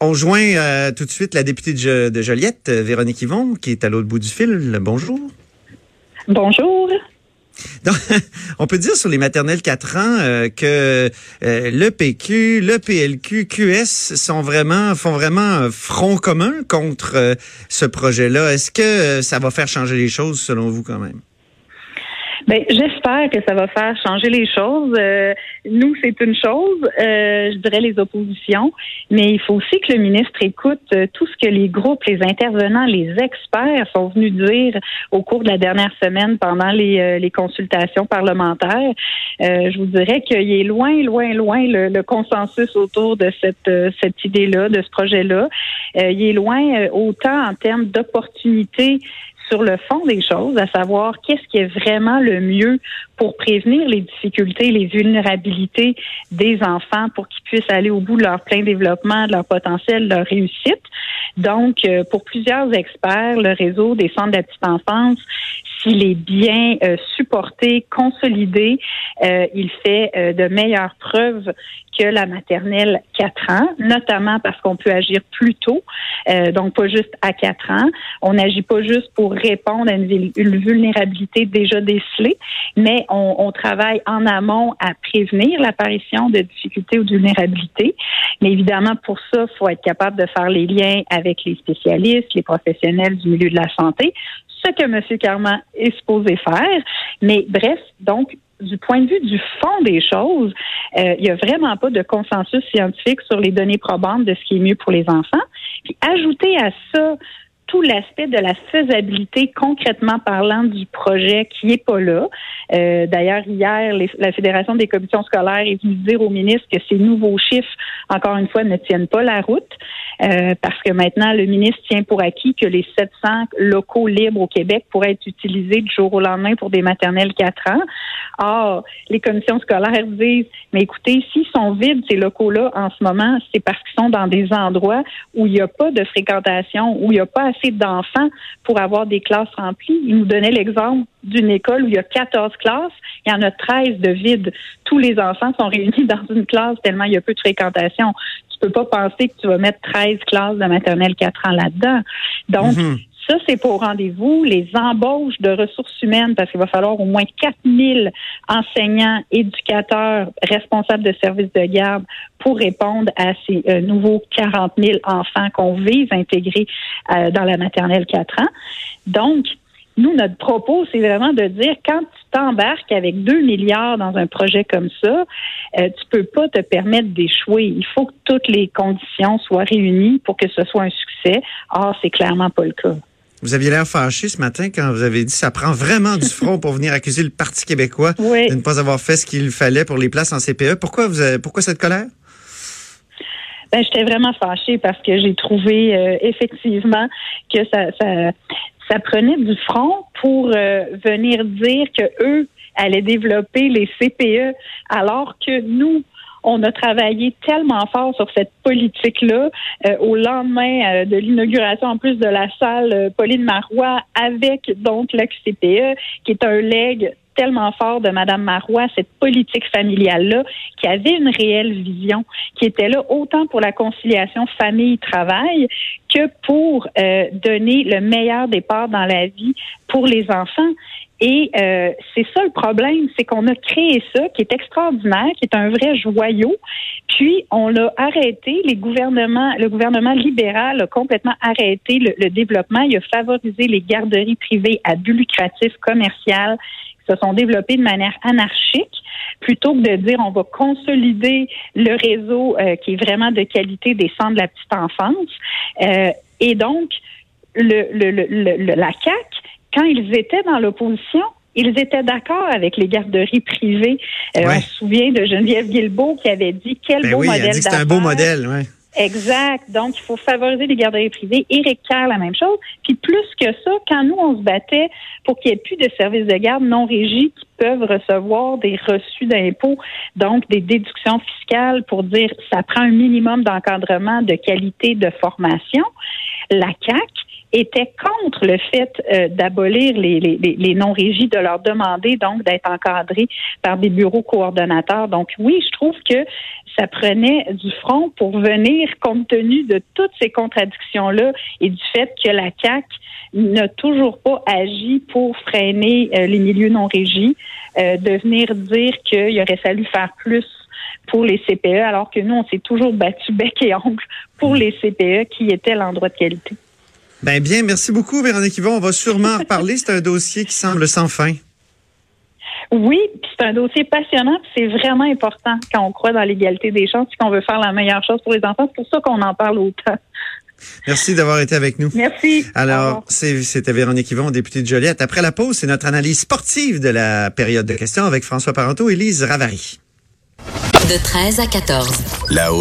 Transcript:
On joint euh, tout de suite la députée de, de Joliette, euh, Véronique Yvon, qui est à l'autre bout du fil. Bonjour. Bonjour. Donc, on peut dire sur les maternelles 4 ans euh, que le PQ, le PLQ, QS sont vraiment font vraiment front commun contre ce projet-là. Est-ce que ça va faire changer les choses selon vous quand même? Ben, j'espère que ça va faire changer les choses. Euh, nous, c'est une chose, euh, je dirais les oppositions, mais il faut aussi que le ministre écoute euh, tout ce que les groupes, les intervenants, les experts sont venus dire au cours de la dernière semaine pendant les, les consultations parlementaires. je vous dirais qu'il est loin, loin, loin le, le consensus autour de cette, cette idée-là, de ce projet-là. il est loin autant en termes d'opportunités sur le fond des choses, à savoir qu'est-ce qui est vraiment le mieux pour prévenir les difficultés, les vulnérabilités des enfants pour qu'ils puissent aller au bout de leur plein développement, de leur potentiel, de leur réussite. Donc, euh, pour plusieurs experts, le réseau des centres de enfance, s'il est bien euh, supporté, consolidé, euh, il fait de meilleures preuves la maternelle 4 ans, notamment parce qu'on peut agir plus tôt, euh, donc pas juste à 4 ans. On n'agit pas juste pour répondre à une, vulnérabilité déjà décelée, mais on, on, travaille en amont à prévenir l'apparition de difficultés ou de vulnérabilités. Mais évidemment, pour ça, il faut être capable de faire les liens avec les spécialistes, les professionnels du milieu de la santé, ce que M. Carman est supposé faire. Mais bref, donc, du point de vue du fond des choses, euh, il n'y a vraiment pas de consensus scientifique sur les données probantes de ce qui est mieux pour les enfants. Puis ajouter à ça tout l'aspect de la faisabilité concrètement parlant du projet qui est pas là. Euh, D'ailleurs, hier, la Fédération des commissions scolaires est venue dire au ministre que ces nouveaux chiffres, encore une fois, ne tiennent pas la route euh, parce que maintenant, le ministre tient pour acquis que les 700 locaux libres au Québec pourraient être utilisés du jour au lendemain pour des maternelles 4 ans. Or, les commissions scolaires disent, mais écoutez, s'ils sont vides, ces locaux-là, en ce moment, c'est parce qu'ils sont dans des endroits où il n'y a pas de fréquentation, où il n'y a pas d'enfants pour avoir des classes remplies. Il nous donnait l'exemple d'une école où il y a 14 classes, il y en a 13 de vides. Tous les enfants sont réunis dans une classe tellement il y a peu de fréquentation. Tu peux pas penser que tu vas mettre 13 classes de maternelle 4 ans là-dedans. Donc, mhm. Ça, c'est pour rendez-vous. Les embauches de ressources humaines, parce qu'il va falloir au moins 4000 enseignants, éducateurs, responsables de services de garde pour répondre à ces euh, nouveaux 40 000 enfants qu'on vise intégrer euh, dans la maternelle 4 ans. Donc, nous, notre propos, c'est vraiment de dire quand tu t'embarques avec 2 milliards dans un projet comme ça, euh, tu peux pas te permettre d'échouer. Il faut que toutes les conditions soient réunies pour que ce soit un succès. Or, c'est clairement pas le cas. Vous aviez l'air fâché ce matin quand vous avez dit ça prend vraiment du front pour venir accuser le Parti québécois de ne pas avoir fait ce qu'il fallait pour les places en CPE. Pourquoi vous avez, pourquoi cette colère? Ben, j'étais vraiment fâchée parce que j'ai trouvé euh, effectivement que ça, ça, ça, prenait du front pour euh, venir dire que eux allaient développer les CPE alors que nous, on a travaillé tellement fort sur cette politique-là euh, au lendemain euh, de l'inauguration en plus de la salle euh, Pauline Marois avec donc l'XCPE, qui est un leg tellement fort de Mme Marois, cette politique familiale-là, qui avait une réelle vision, qui était là autant pour la conciliation famille-travail que pour donner le meilleur départ dans la vie pour les enfants. Et euh, c'est ça le problème, c'est qu'on a créé ça, qui est extraordinaire, qui est un vrai joyau. Puis on l'a arrêté. Les gouvernements, le gouvernement libéral a complètement arrêté le, développement. Il a favorisé les garderies privées à but lucratif commercial se sont développées de manière anarchique, plutôt que de dire on va consolider le réseau euh, qui est vraiment de qualité des centres de la petite enfance. Euh, et donc le, le, le, la CAC quand ils étaient dans l'opposition, ils étaient d'accord avec les garderies privées. Euh, on se souvient de Geneviève Guilbeault qui avait dit quel ben beau oui, modèle. Elle dit que c'est un beau modèle. Exact. Donc, il faut favoriser les garderies privées. Éric Kerr, la même chose. Puis plus que ça, quand nous, on se battait pour qu'il n'y ait plus de services de garde non régis qui peuvent recevoir des reçus d'impôts, donc des déductions fiscales pour dire ça prend un minimum d'encadrement, de qualité, de formation, la CAC étaient contre le fait euh, d'abolir les, les, les non-régis, de leur demander donc d'être encadrés par des bureaux coordonnateurs. Donc oui, je trouve que ça prenait du front pour venir, compte tenu de toutes ces contradictions-là et du fait que la CAC n'a toujours pas agi pour freiner euh, les milieux non régis, euh, de venir dire qu'il aurait fallu faire plus pour les CPE, alors que nous, on s'est toujours battu bec et ongle pour les CPE qui étaient l'endroit de qualité. Ben bien, merci beaucoup, Véronique Yvon. On va sûrement reparler. C'est un dossier qui semble sans fin. Oui, c'est un dossier passionnant, c'est vraiment important quand on croit dans l'égalité des chances, qu'on veut faire la meilleure chose pour les enfants. C'est pour ça qu'on en parle autant. Merci d'avoir été avec nous. Merci. Alors, c'était Véronique Yvon, députée de Joliette. Après la pause, c'est notre analyse sportive de la période de questions avec François Parenteau et Lise Ravary. De 13 à 14. Là-haut